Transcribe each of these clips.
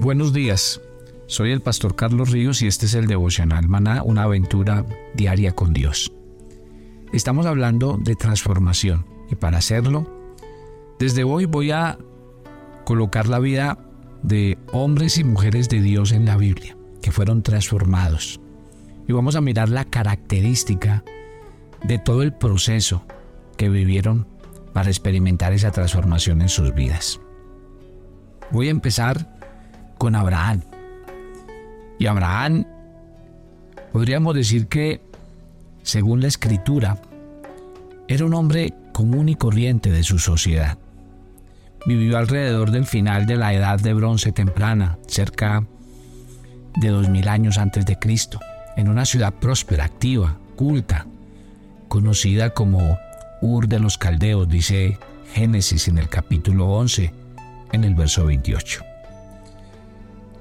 Buenos días, soy el pastor Carlos Ríos y este es el devocional Maná, una aventura diaria con Dios. Estamos hablando de transformación y para hacerlo, desde hoy voy a colocar la vida de hombres y mujeres de Dios en la Biblia, que fueron transformados. Y vamos a mirar la característica de todo el proceso que vivieron para experimentar esa transformación en sus vidas. Voy a empezar con Abraham. Y Abraham, podríamos decir que, según la escritura, era un hombre común y corriente de su sociedad. Vivió alrededor del final de la edad de bronce temprana, cerca de dos mil años antes de Cristo, en una ciudad próspera, activa, culta, conocida como Ur de los Caldeos, dice Génesis en el capítulo 11, en el verso 28.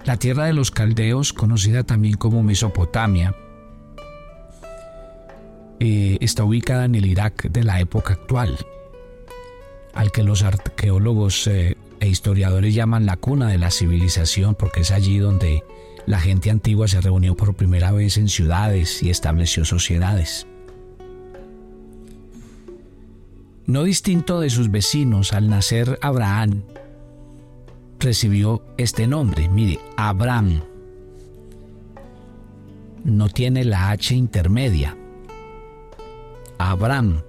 La tierra de los caldeos, conocida también como Mesopotamia, eh, está ubicada en el Irak de la época actual, al que los arqueólogos eh, e historiadores llaman la cuna de la civilización, porque es allí donde la gente antigua se reunió por primera vez en ciudades y estableció sociedades. No distinto de sus vecinos, al nacer Abraham, recibió este nombre. Mire, Abraham. No tiene la H intermedia. Abraham.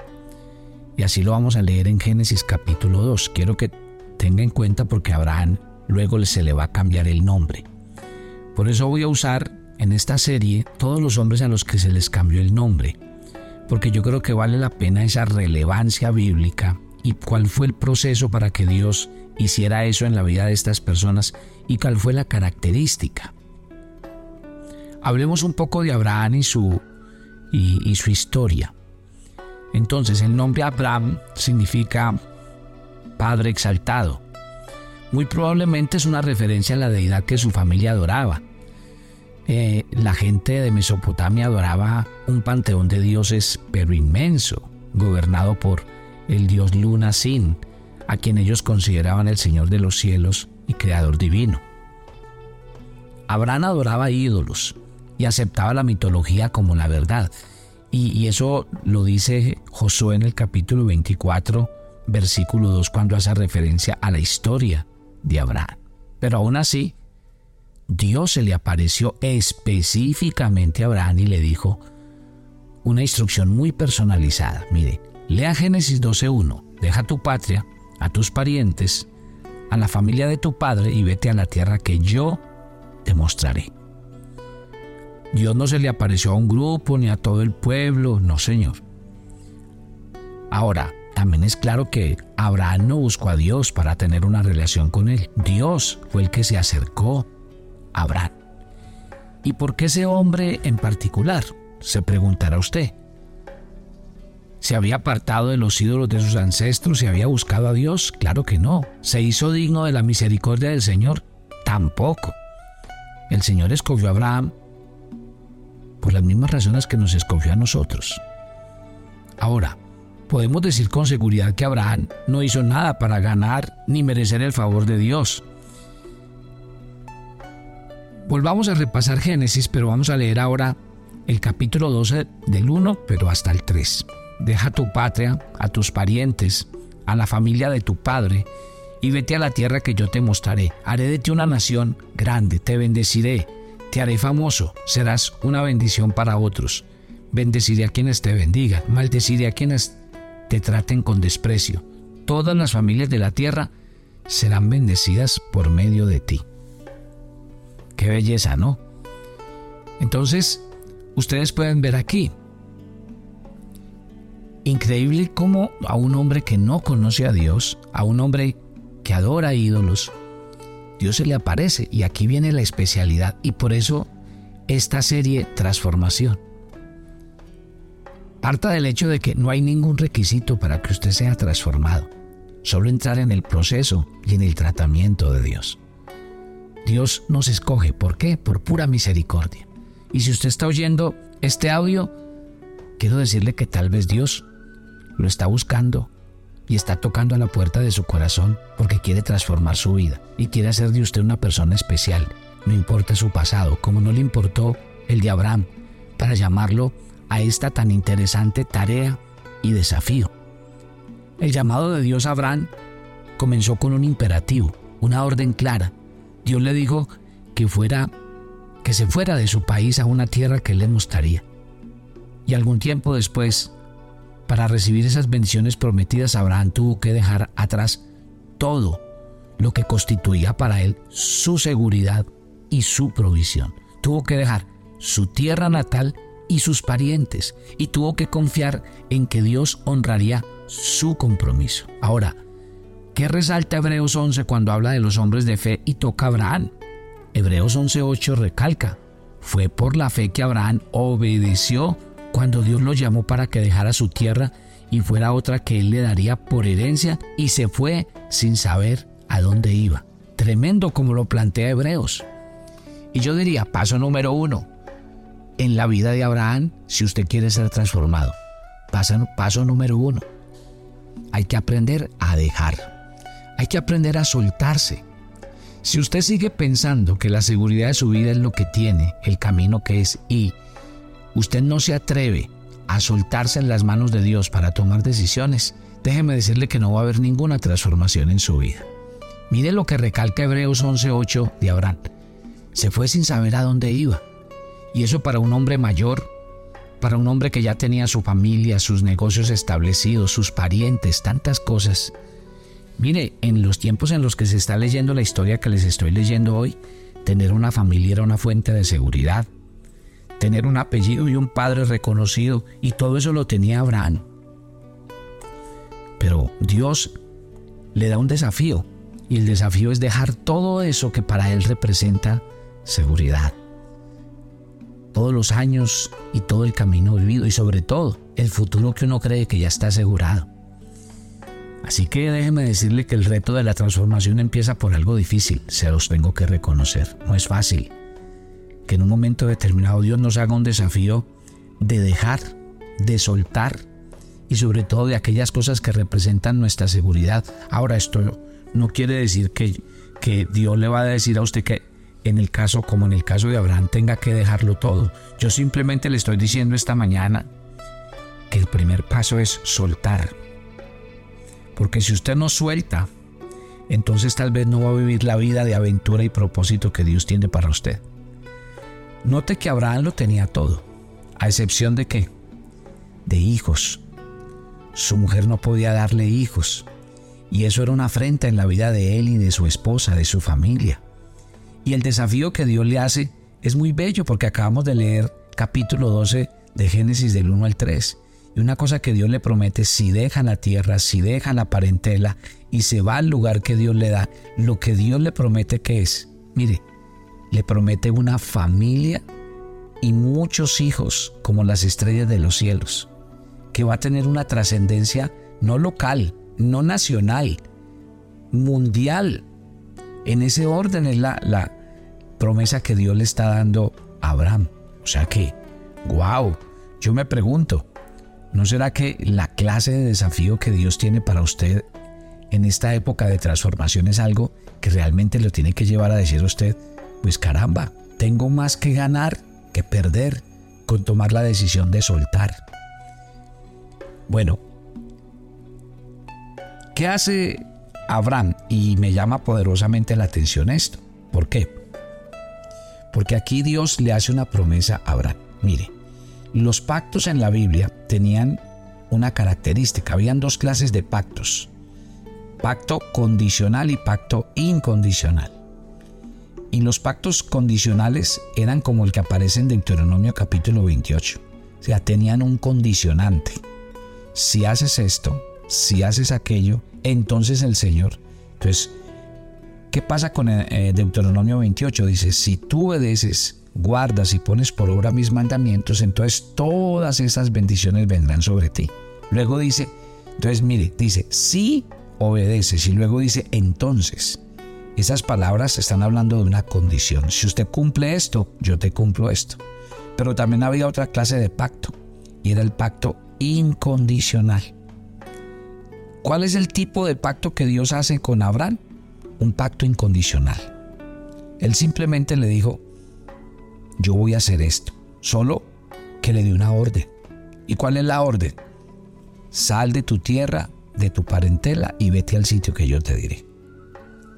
Y así lo vamos a leer en Génesis capítulo 2. Quiero que tenga en cuenta porque Abraham luego se le va a cambiar el nombre. Por eso voy a usar en esta serie todos los hombres a los que se les cambió el nombre. Porque yo creo que vale la pena esa relevancia bíblica y cuál fue el proceso para que Dios hiciera eso en la vida de estas personas y cuál fue la característica. Hablemos un poco de Abraham y su, y, su historia. Entonces, el nombre Abraham significa Padre exaltado. Muy probablemente es una referencia a la deidad que su familia adoraba. Eh, la gente de Mesopotamia adoraba un panteón de dioses pero inmenso, gobernado por el dios Luna Sin, a quien ellos consideraban el Señor de los cielos y Creador divino. Abraham adoraba ídolos y aceptaba la mitología como la verdad. Y, eso lo dice Josué en el capítulo 24, versículo 2, cuando hace referencia a la historia de Abraham. Pero aún así, Dios se le apareció específicamente a Abraham y le dijo una instrucción muy personalizada. Mire, lea Génesis 12.1, deja tu patria a tus parientes, a la familia de tu padre y vete a la tierra que yo te mostraré. Dios no se le apareció a un grupo ni a todo el pueblo, no Señor. Ahora, también es claro que Abraham no buscó a Dios para tener una relación con él. Dios fue el que se acercó a Abraham. ¿Y por qué ese hombre en particular? Se preguntará usted se había apartado de los ídolos de sus ancestros y había buscado a Dios? Claro que no. ¿Se hizo digno de la misericordia del Señor? Tampoco. El Señor escogió a Abraham por las mismas razones que nos escogió a nosotros. Ahora, podemos decir con seguridad que Abraham no hizo nada para ganar ni merecer el favor de Dios. Volvamos a repasar Génesis, pero vamos a leer ahora el capítulo 12 del 1, pero hasta el 3. Deja tu patria, a tus parientes, a la familia de tu padre, y vete a la tierra que yo te mostraré. Haré de ti una nación grande, te bendeciré, te haré famoso, serás una bendición para otros. Bendeciré a quienes te bendigan, maldeciré a quienes te traten con desprecio. Todas las familias de la tierra serán bendecidas por medio de ti. Qué belleza, ¿no? Entonces, ustedes pueden ver aquí, Increíble cómo a un hombre que no conoce a Dios, a un hombre que adora ídolos, Dios se le aparece y aquí viene la especialidad y por eso esta serie Transformación. Parta del hecho de que no hay ningún requisito para que usted sea transformado, solo entrar en el proceso y en el tratamiento de Dios. Dios nos escoge, ¿por qué? Por pura misericordia. Y si usted está oyendo este audio, quiero decirle que tal vez Dios lo está buscando y está tocando a la puerta de su corazón porque quiere transformar su vida y quiere hacer de usted una persona especial. No importa su pasado, como no le importó el de Abraham, para llamarlo a esta tan interesante tarea y desafío. El llamado de Dios a Abraham comenzó con un imperativo, una orden clara. Dios le dijo que fuera que se fuera de su país a una tierra que le mostraría. Y algún tiempo después para recibir esas bendiciones prometidas, Abraham tuvo que dejar atrás todo lo que constituía para él su seguridad y su provisión. Tuvo que dejar su tierra natal y sus parientes y tuvo que confiar en que Dios honraría su compromiso. Ahora, ¿qué resalta Hebreos 11 cuando habla de los hombres de fe y toca a Abraham? Hebreos 11.8 recalca, fue por la fe que Abraham obedeció cuando Dios lo llamó para que dejara su tierra y fuera otra que él le daría por herencia y se fue sin saber a dónde iba. Tremendo como lo plantea Hebreos. Y yo diría, paso número uno, en la vida de Abraham, si usted quiere ser transformado, paso, número uno, hay que aprender a dejar, hay que aprender a soltarse. Si usted sigue pensando que la seguridad de su vida es lo que tiene, el camino que es y usted no se atreve a soltarse en las manos de Dios para tomar decisiones, déjeme decirle que no va a haber ninguna transformación en su vida. Mire lo que recalca Hebreos 11:8 de Abraham. Se fue sin saber a dónde iba. Y eso para un hombre mayor, para un hombre que ya tenía su familia, sus negocios establecidos, sus parientes, tantas cosas. Mire, en los tiempos en los que se está leyendo la historia que les estoy leyendo hoy, tener una familia era una fuente de seguridad, tener un apellido y un padre reconocido, y todo eso lo tenía Abraham. Pero Dios le da un desafío, y el desafío es dejar todo eso que para él representa seguridad. Todos los años y todo el camino vivido, y sobre todo el futuro que uno cree que ya está asegurado. Así que déjeme decirle que el reto de la transformación empieza por algo difícil, se los tengo que reconocer, no es fácil que en un momento determinado Dios nos haga un desafío de dejar, de soltar y sobre todo de aquellas cosas que representan nuestra seguridad. Ahora esto no quiere decir que, que Dios le va a decir a usted que en el caso como en el caso de Abraham tenga que dejarlo todo. Yo simplemente le estoy diciendo esta mañana que el primer paso es soltar. Porque si usted no suelta, entonces tal vez no va a vivir la vida de aventura y propósito que Dios tiene para usted. Note que Abraham lo tenía todo, a excepción de qué? De hijos. Su mujer no podía darle hijos, y eso era una afrenta en la vida de él y de su esposa, de su familia. Y el desafío que Dios le hace es muy bello porque acabamos de leer capítulo 12 de Génesis del 1 al 3. Y una cosa que Dios le promete, si dejan la tierra, si dejan la parentela y se va al lugar que Dios le da, lo que Dios le promete que es, mire, le promete una familia y muchos hijos como las estrellas de los cielos, que va a tener una trascendencia no local, no nacional, mundial. En ese orden es la, la promesa que Dios le está dando a Abraham. O sea que, wow, yo me pregunto, ¿no será que la clase de desafío que Dios tiene para usted en esta época de transformación es algo que realmente lo tiene que llevar a decir usted, pues caramba, tengo más que ganar que perder con tomar la decisión de soltar. Bueno, ¿qué hace Abraham? Y me llama poderosamente la atención esto. ¿Por qué? Porque aquí Dios le hace una promesa a Abraham. Mire, los pactos en la Biblia tenían una característica. Habían dos clases de pactos. Pacto condicional y pacto incondicional. Y los pactos condicionales eran como el que aparece en Deuteronomio capítulo 28. O sea, tenían un condicionante. Si haces esto, si haces aquello, entonces el Señor. Entonces, ¿qué pasa con eh, eh, Deuteronomio 28? Dice, si tú obedeces, guardas y pones por obra mis mandamientos, entonces todas esas bendiciones vendrán sobre ti. Luego dice, entonces mire, dice, si obedeces y luego dice, entonces. Esas palabras están hablando de una condición. Si usted cumple esto, yo te cumplo esto. Pero también había otra clase de pacto, y era el pacto incondicional. ¿Cuál es el tipo de pacto que Dios hace con Abraham? Un pacto incondicional. Él simplemente le dijo, yo voy a hacer esto, solo que le dio una orden. ¿Y cuál es la orden? Sal de tu tierra, de tu parentela y vete al sitio que yo te diré.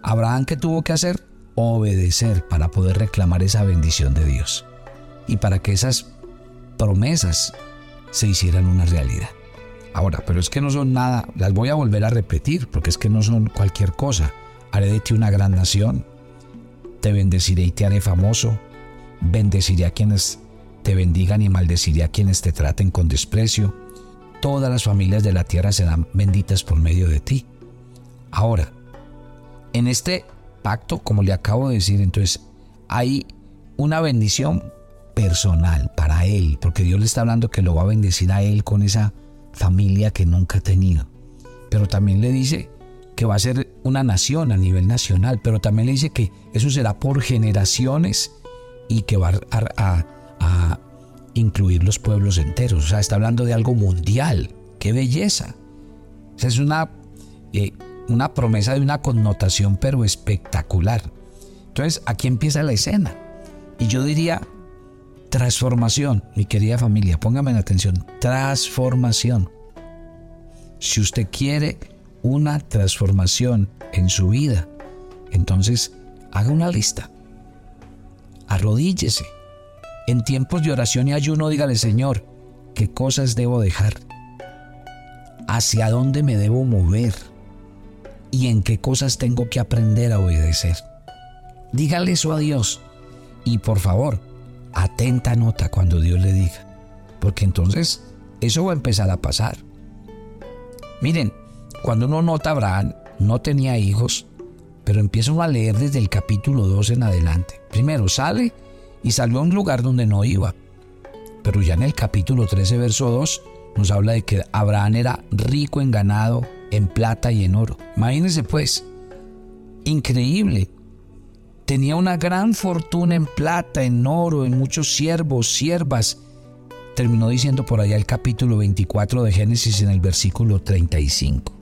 Abraham, ¿qué tuvo que hacer? Obedecer para poder reclamar esa bendición de Dios y para que esas promesas se hicieran una realidad. Ahora, pero es que no son nada, las voy a volver a repetir, porque es que no son cualquier cosa. Haré de ti una gran nación, te bendeciré y te haré famoso, bendeciré a quienes te bendigan y maldeciré a quienes te traten con desprecio. Todas las familias de la tierra serán benditas por medio de ti. Ahora, en este pacto, como le acabo de decir, entonces hay una bendición personal para él, porque Dios le está hablando que lo va a bendecir a él con esa familia que nunca ha tenido. Pero también le dice que va a ser una nación a nivel nacional, pero también le dice que eso será por generaciones y que va a, incluir los pueblos enteros. O sea, está hablando de algo mundial. ¡Qué belleza! esa es una, eh, una promesa de una connotación, pero espectacular. Entonces, aquí empieza la escena. Y yo diría, Transformación, mi querida familia, póngame en atención, transformación. Si usted quiere una transformación en su vida, entonces haga una lista. Arrodíllese. En tiempos de oración y ayuno, dígale, Señor, ¿qué cosas debo dejar? ¿Hacia dónde me debo mover? ¿Y en qué cosas tengo que aprender a obedecer? Dígale eso a Dios. Y por favor, atenta nota cuando Dios le diga, porque entonces eso va a empezar a pasar. Miren, cuando uno nota Abraham, no tenía hijos, pero empieza a leer desde el capítulo 2 en adelante. Primero sale y salió a un lugar donde no iba. Pero ya en el capítulo 13, verso 2, nos habla de que Abraham era rico en ganado, en plata y en oro. Imagínense pues, increíble Tenía una gran fortuna en plata, en oro, en muchos siervos, siervas. Terminó diciendo por allá el capítulo 24 de Génesis en el versículo 35.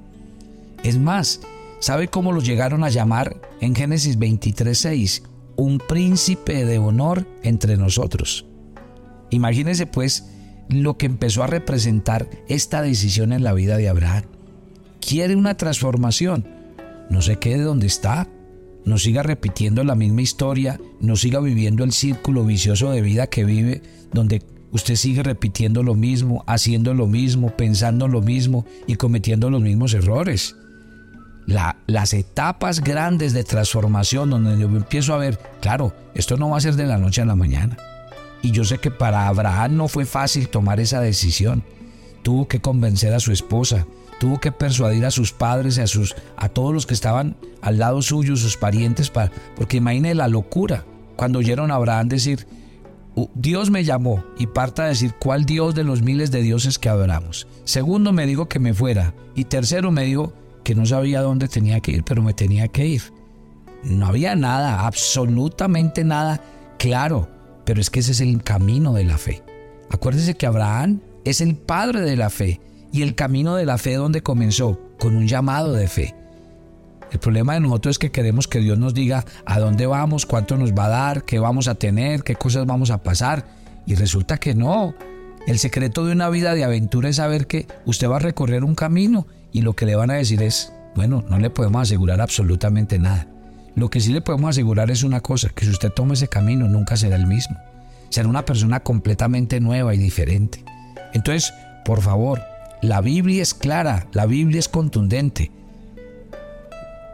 Es más, ¿sabe cómo lo llegaron a llamar en Génesis 23.6? Un príncipe de honor entre nosotros. Imagínese pues lo que empezó a representar esta decisión en la vida de Abraham. Quiere una transformación. No se quede donde está no siga repitiendo la misma historia, no siga viviendo el círculo vicioso de vida que vive, donde usted sigue repitiendo lo mismo, haciendo lo mismo, pensando lo mismo y cometiendo los mismos errores. las etapas grandes de transformación donde yo empiezo a ver, claro, esto no va a ser de la noche a la mañana. Y yo sé que para Abraham no fue fácil tomar esa decisión. Tuvo que convencer a su esposa, tuvo que persuadir a sus padres y a, sus, a todos los que estaban al lado suyo, sus parientes, para, porque imagine la locura cuando oyeron a Abraham decir, Dios me llamó y parta a decir cuál Dios de los miles de dioses que adoramos. Segundo me dijo que me fuera y tercero me dijo que no sabía dónde tenía que ir, pero me tenía que ir. No había nada, absolutamente nada claro, pero es que ese es el camino de la fe. Acuérdese que Abraham es el padre de la fe y el camino de la fe donde comenzó, con un llamado de fe. El problema de nosotros es que queremos que Dios nos diga a dónde vamos, cuánto nos va a dar, qué vamos a tener, qué cosas vamos a pasar. Y resulta que no. El secreto de una vida de aventura es saber que usted va a recorrer un camino y lo que le van a decir es, bueno, no le podemos asegurar absolutamente nada. Lo que sí le podemos asegurar es una cosa, que si usted toma ese camino nunca será el mismo. Será una persona completamente nueva y diferente. Entonces, por favor, la Biblia es clara, la Biblia es contundente.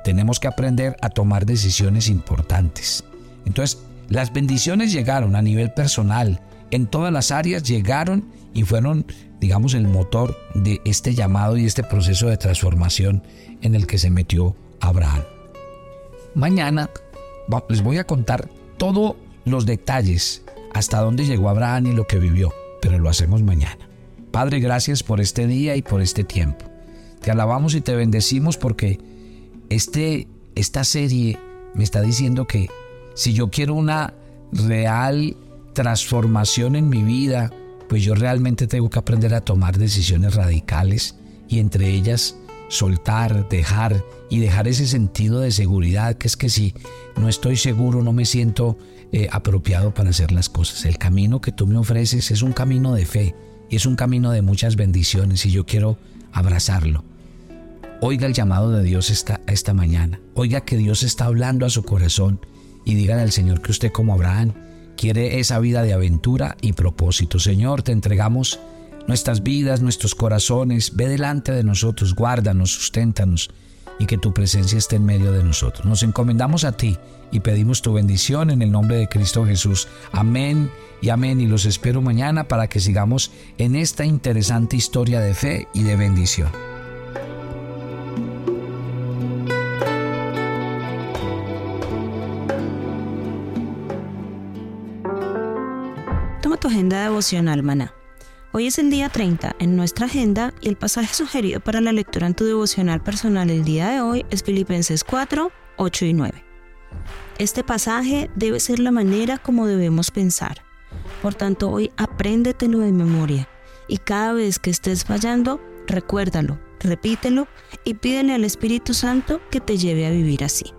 Tenemos que aprender a tomar decisiones importantes. Entonces, las bendiciones llegaron a nivel personal, en todas las áreas llegaron y fueron, digamos, el motor de este llamado y este proceso de transformación en el que se metió Abraham. Mañana les voy a contar todos los detalles hasta dónde llegó Abraham y lo que vivió, pero lo hacemos mañana. Padre, gracias por este día y por este tiempo. Te alabamos y te bendecimos porque este, esta serie me está diciendo que si yo quiero una real transformación en mi vida, pues yo realmente tengo que aprender a tomar decisiones radicales y entre ellas soltar, dejar y dejar ese sentido de seguridad que es que si no estoy seguro no me siento eh, apropiado para hacer las cosas. El camino que tú me ofreces es un camino de fe y es un camino de muchas bendiciones y yo quiero abrazarlo. Oiga el llamado de Dios esta, esta mañana. Oiga que Dios está hablando a su corazón y dígale al Señor que usted como Abraham quiere esa vida de aventura y propósito. Señor, te entregamos nuestras vidas, nuestros corazones. Ve delante de nosotros, guárdanos, susténtanos y que tu presencia esté en medio de nosotros. Nos encomendamos a ti y pedimos tu bendición en el nombre de Cristo Jesús. Amén y amén. Y los espero mañana para que sigamos en esta interesante historia de fe y de bendición. Toma tu agenda devocional, maná. Hoy es el día 30 en nuestra agenda y el pasaje sugerido para la lectura en tu devocional personal el día de hoy es Filipenses 4, 8 y 9. Este pasaje debe ser la manera como debemos pensar. Por tanto, hoy apréndetelo de memoria y cada vez que estés fallando, recuérdalo, repítelo y pídele al Espíritu Santo que te lleve a vivir así.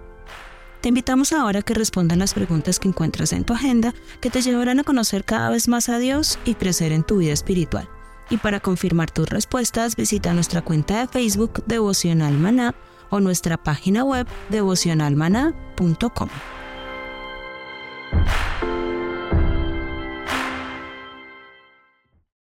Te invitamos ahora a que respondan las preguntas que encuentras en tu agenda, que te llevarán a conocer cada vez más a Dios y crecer en tu vida espiritual. Y para confirmar tus respuestas, visita nuestra cuenta de Facebook Devocional Maná o nuestra página web devocionalmaná.com.